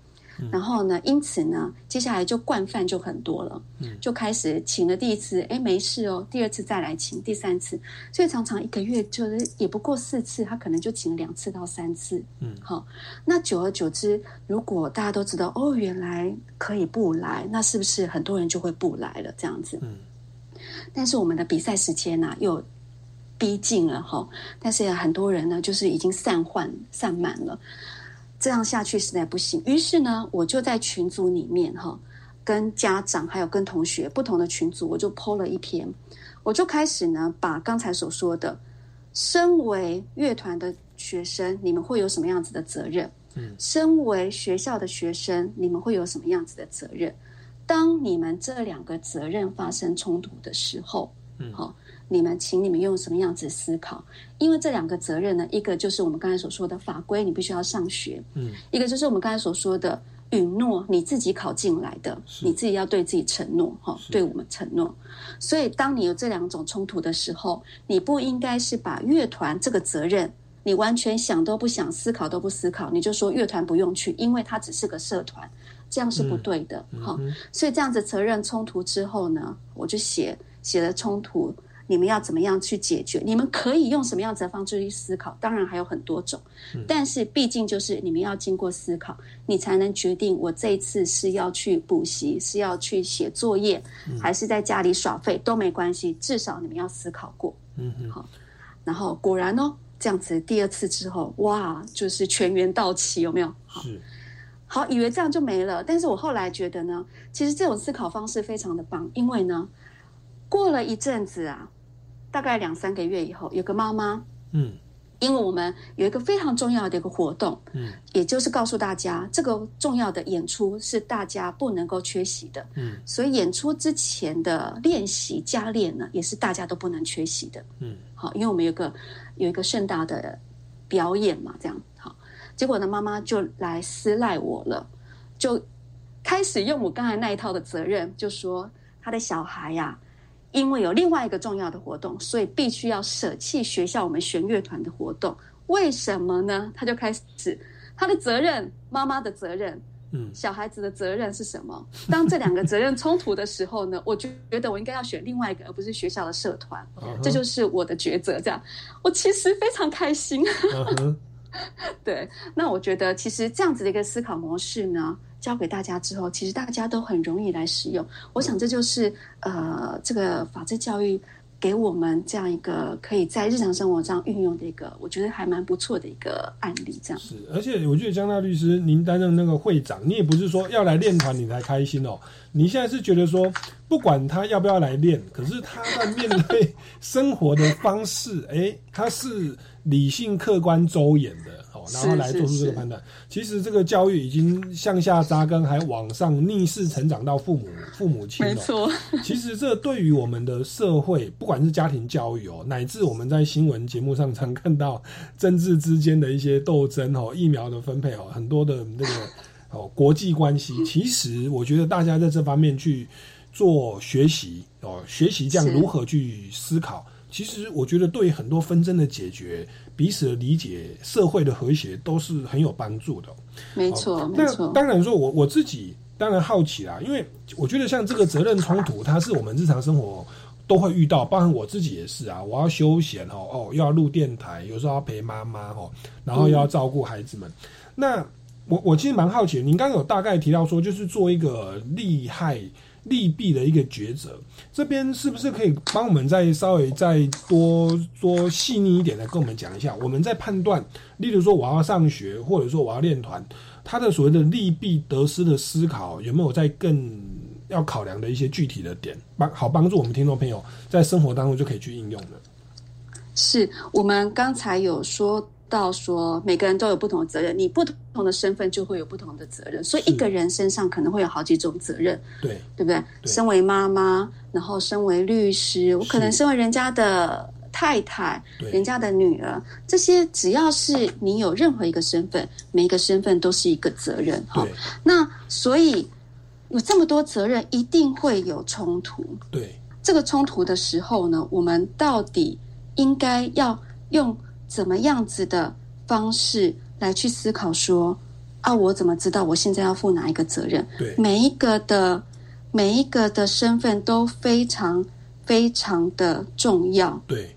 然后呢？因此呢，接下来就惯犯就很多了，就开始请了第一次，哎，没事哦。第二次再来请，第三次，所以常常一个月就是也不过四次，他可能就请两次到三次。嗯，好，那久而久之，如果大家都知道哦，原来可以不来，那是不是很多人就会不来了？这样子。嗯，但是我们的比赛时间呢又逼近了哈，但是很多人呢就是已经散换散满了。这样下去实在不行，于是呢，我就在群组里面哈，跟家长还有跟同学不同的群组，我就 PO 了一篇，我就开始呢，把刚才所说的，身为乐团的学生，你们会有什么样子的责任？嗯，身为学校的学生，你们会有什么样子的责任？当你们这两个责任发生冲突的时候，嗯，好。你们，请你们用什么样子思考？因为这两个责任呢，一个就是我们刚才所说的法规，你必须要上学；嗯，一个就是我们刚才所说的允诺，你自己考进来的，你自己要对自己承诺，哈，对我们承诺。所以，当你有这两种冲突的时候，你不应该是把乐团这个责任，你完全想都不想，思考都不思考，你就说乐团不用去，因为它只是个社团，这样是不对的，哈。所以，这样子责任冲突之后呢，我就写写了冲突。你们要怎么样去解决？你们可以用什么样子的方式去思考？当然还有很多种，但是毕竟就是你们要经过思考，你才能决定我这一次是要去补习，是要去写作业，还是在家里耍废都没关系。至少你们要思考过。嗯嗯。好，然后果然哦，这样子第二次之后，哇，就是全员到齐，有没有？好，好，以为这样就没了。但是我后来觉得呢，其实这种思考方式非常的棒，因为呢，过了一阵子啊。大概两三个月以后，有个妈妈，嗯，因为我们有一个非常重要的一个活动，嗯，也就是告诉大家，这个重要的演出是大家不能够缺席的，嗯，所以演出之前的练习加练呢，也是大家都不能缺席的，嗯，好，因为我们有个有一个盛大的表演嘛，这样。好，结果呢，妈妈就来私赖我了，就开始用我刚才那一套的责任，就说他的小孩呀。因为有另外一个重要的活动，所以必须要舍弃学校我们弦乐团的活动。为什么呢？他就开始他的责任，妈妈的责任。嗯，小孩子的责任是什么？当这两个责任冲突的时候呢？我觉觉得我应该要选另外一个，而不是学校的社团。这就是我的抉择。这样，我其实非常开心。对，那我觉得其实这样子的一个思考模式呢，教给大家之后，其实大家都很容易来使用。我想这就是呃，这个法治教育。给我们这样一个可以在日常生活上运用的一个，我觉得还蛮不错的一个案例。这样是，而且我觉得江大律师，您担任那个会长，你也不是说要来练团你才开心哦。你现在是觉得说，不管他要不要来练，可是他在面对 生活的方式，哎，他是理性、客观、周延的。然后来做出这个判断，其实这个教育已经向下扎根，还往上逆势成长到父母、父母亲了。没错，其实这对于我们的社会，不管是家庭教育哦，乃至我们在新闻节目上常看到政治之间的一些斗争哦，疫苗的分配哦，很多的那个哦国际关系，其实我觉得大家在这方面去做学习哦，学习这样如何去思考。其实我觉得对很多纷争的解决、彼此的理解、社会的和谐都是很有帮助的。没错，没错。当然说，我我自己当然好奇啦，因为我觉得像这个责任冲突，它是我们日常生活都会遇到，包含我自己也是啊。我要休闲哦，哦，又要录电台，有时候要陪妈妈哦，然后又要照顾孩子们。那我我其实蛮好奇，您刚刚有大概提到说，就是做一个利害。利弊的一个抉择，这边是不是可以帮我们再稍微再多多细腻一点的跟我们讲一下？我们在判断，例如说我要上学，或者说我要练团，它的所谓的利弊得失的思考，有没有在更要考量的一些具体的点，帮好帮助我们听众朋友在生活当中就可以去应用的？是我们刚才有说。到说每个人都有不同的责任，你不同的身份就会有不同的责任，所以一个人身上可能会有好几种责任，对对不对？身为妈妈，然后身为律师，我可能身为人家的太太，人家的女儿，这些只要是你有任何一个身份，每一个身份都是一个责任哈。那所以有这么多责任，一定会有冲突。对这个冲突的时候呢，我们到底应该要用？怎么样子的方式来去思考？说啊，我怎么知道我现在要负哪一个责任？对，每一个的每一个的身份都非常非常的重要。对，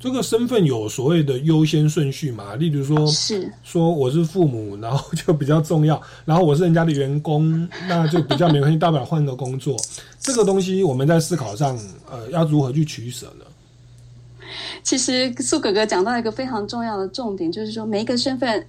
这个身份有所谓的优先顺序嘛？例如说，是说我是父母，然后就比较重要；然后我是人家的员工，那就比较没关系，大不了换个工作。这个东西我们在思考上，呃，要如何去取舍呢？其实苏哥哥讲到一个非常重要的重点，就是说每一个身份，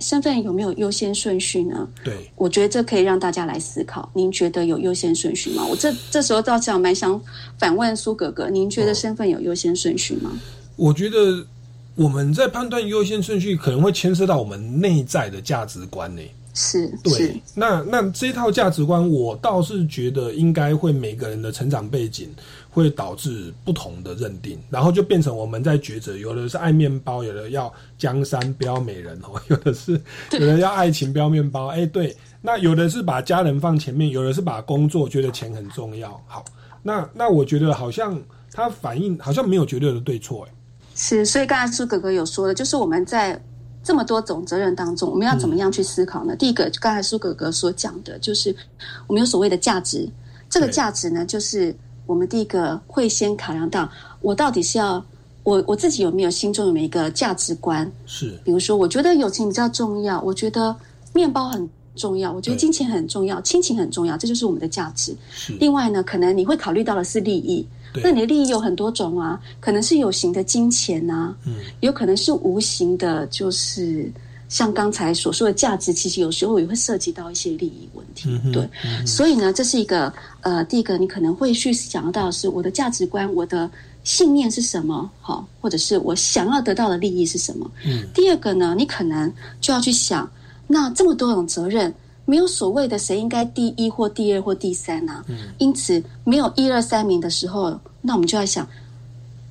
身份有没有优先顺序呢？对，我觉得这可以让大家来思考。您觉得有优先顺序吗？我这这时候倒想蛮想反问苏哥哥，您觉得身份有优先顺序吗？我觉得我们在判断优先顺序，可能会牵涉到我们内在的价值观呢。是，对。那那这套价值观，我倒是觉得应该会每个人的成长背景。会导致不同的认定，然后就变成我们在抉择，有的是爱面包，有的要江山不要美人哦，有的是 有的要爱情不要面包，哎，对，那有的是把家人放前面，有的是把工作觉得钱很重要。好，那那我觉得好像它反映好像没有绝对的对错，哎，是，所以刚才苏哥哥有说的，就是我们在这么多种责任当中，我们要怎么样去思考呢？第一个，刚才苏哥哥所讲的，就是我们有所谓的价值，这个价值呢，就是。我们第一个会先考量到，我到底是要我我自己有没有心中有没有一个价值观？是，比如说，我觉得友情比较重要，我觉得面包很重要，我觉得金钱很重要，亲情很重要，这就是我们的价值。另外呢，可能你会考虑到的是利益，那你的利益有很多种啊，可能是有形的金钱呐，嗯，有可能是无形的，就是。像刚才所说的价值，其实有时候也会涉及到一些利益问题，对。所以呢，这是一个呃，第一个你可能会去想到是我的价值观，我的信念是什么，好，或者是我想要得到的利益是什么。嗯。第二个呢，你可能就要去想，那这么多种责任，没有所谓的谁应该第一或第二或第三啊。嗯。因此，没有一二三名的时候，那我们就要想。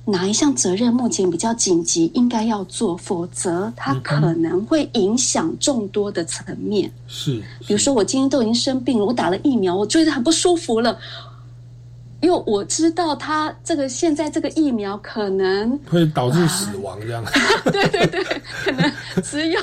哪一项责任目前比较紧急，应该要做，否则它可能会影响众多的层面。是，比如说我今天都已经生病了，我打了疫苗，我觉得很不舒服了。因为我知道他这个现在这个疫苗可能会导致死亡这样。对对对，可能只有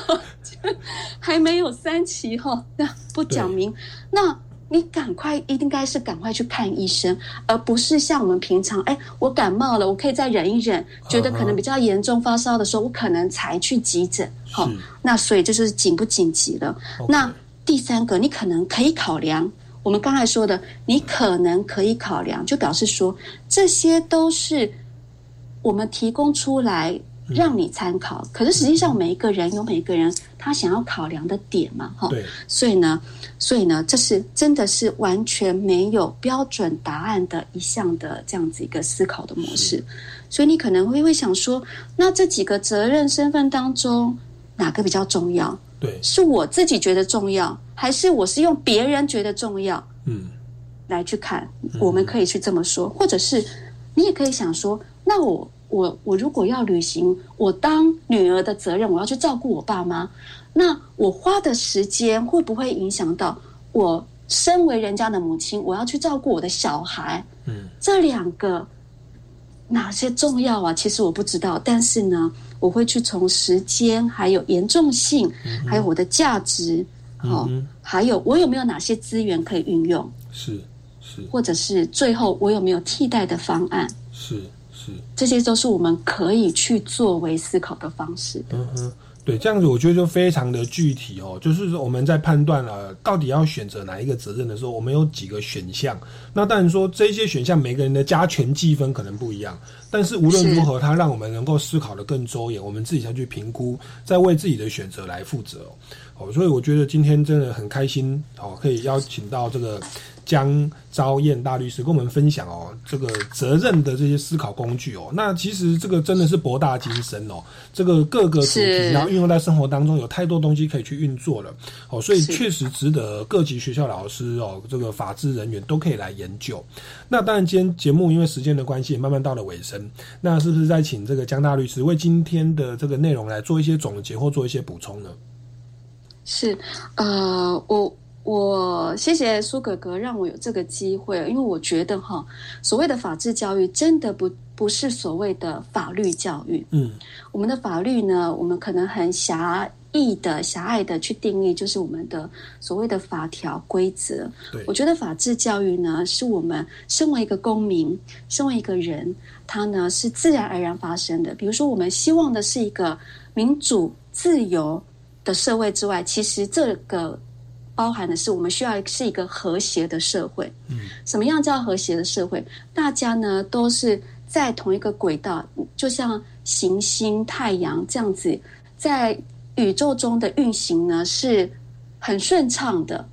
还没有三期哈，那不讲明那。你赶快，应该是赶快去看医生，而不是像我们平常，哎，我感冒了，我可以再忍一忍，觉得可能比较严重发烧的时候，我可能才去急诊。好，那所以就是紧不紧急了。那第三个，你可能可以考量，我们刚才说的，你可能可以考量，就表示说这些都是我们提供出来。让你参考，可是实际上每一个人有每一个人他想要考量的点嘛，哈，对，所以呢，所以呢，这是真的是完全没有标准答案的一项的这样子一个思考的模式，所以你可能会会想说，那这几个责任身份当中哪个比较重要？对，是我自己觉得重要，还是我是用别人觉得重要？嗯，来去看，我们可以去这么说，或者是你也可以想说，那我。我我如果要履行我当女儿的责任，我要去照顾我爸妈，那我花的时间会不会影响到我身为人家的母亲，我要去照顾我的小孩？嗯，这两个哪些重要啊？其实我不知道，但是呢，我会去从时间、还有严重性、还有我的价值，好，还有我有没有哪些资源可以运用？是是，或者是最后我有没有替代的方案？是。是，这些都是我们可以去作为思考的方式。嗯哼，对，这样子我觉得就非常的具体哦。就是说我们在判断了到底要选择哪一个责任的时候，我们有几个选项。那当然说这些选项每个人的加权计分可能不一样，但是无论如何，它让我们能够思考的更周延，我们自己要去评估，再为自己的选择来负责哦。所以我觉得今天真的很开心哦，可以邀请到这个。江昭燕大律师跟我们分享哦，这个责任的这些思考工具哦，那其实这个真的是博大精深哦，这个各个主题然后运用在生活当中，有太多东西可以去运作了哦，所以确实值得各级学校老师哦，这个法制人员都可以来研究。那当然，今天节目因为时间的关系，慢慢到了尾声，那是不是再请这个江大律师为今天的这个内容来做一些总结或做一些补充呢？是，呃，我。我谢谢苏哥哥让我有这个机会，因为我觉得哈，所谓的法治教育真的不不是所谓的法律教育。嗯，我们的法律呢，我们可能很狭义的、狭隘的去定义，就是我们的所谓的法条规则。我觉得法治教育呢，是我们身为一个公民，身为一个人，他呢是自然而然发生的。比如说，我们希望的是一个民主自由的社会之外，其实这个。包含的是，我们需要是一个和谐的社会。嗯，什么样叫和谐的社会？大家呢都是在同一个轨道，就像行星、太阳这样子，在宇宙中的运行呢是很顺畅的。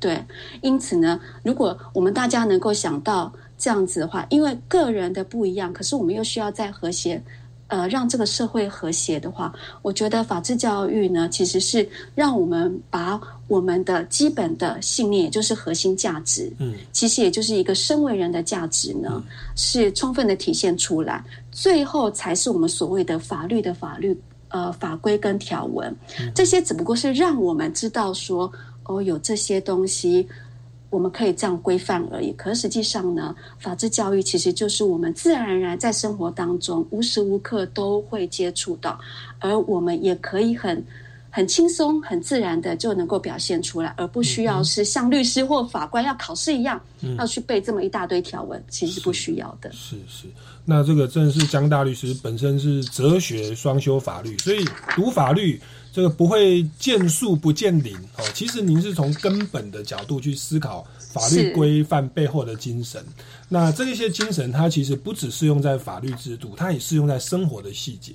对，因此呢，如果我们大家能够想到这样子的话，因为个人的不一样，可是我们又需要在和谐。呃，让这个社会和谐的话，我觉得法治教育呢，其实是让我们把我们的基本的信念，也就是核心价值，嗯，其实也就是一个身为人的价值呢，是充分的体现出来，最后才是我们所谓的法律的法律呃法规跟条文，这些只不过是让我们知道说，哦，有这些东西。我们可以这样规范而已，可实际上呢，法治教育其实就是我们自然而然在生活当中无时无刻都会接触到，而我们也可以很很轻松、很自然的就能够表现出来，而不需要是像律师或法官要考试一样，要去背这么一大堆条文，其实不需要的。是是，那这个正是江大律师本身是哲学双修法律，所以读法律。这个不会见树不见林哦，其实您是从根本的角度去思考法律规范背后的精神。那这一些精神，它其实不只适用在法律制度，它也适用在生活的细节。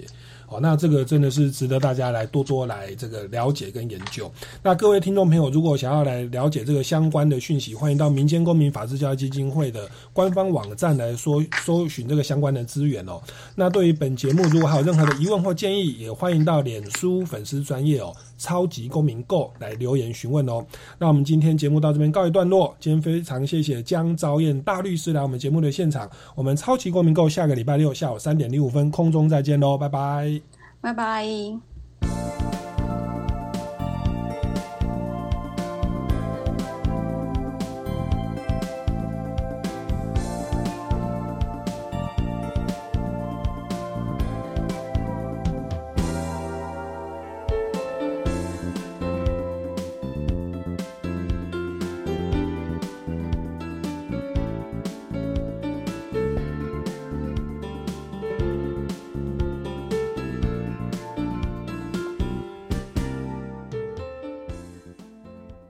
哦，那这个真的是值得大家来多多来这个了解跟研究。那各位听众朋友，如果想要来了解这个相关的讯息，欢迎到民间公民法治教育基金会的官方网站来搜搜寻这个相关的资源哦。那对于本节目，如果还有任何的疑问或建议，也欢迎到脸书粉丝专业哦，超级公民购来留言询问哦。那我们今天节目到这边告一段落，今天非常谢谢江昭燕大律师来我们节目的现场。我们超级公民购下个礼拜六下午三点零五分空中再见喽，拜拜。拜拜。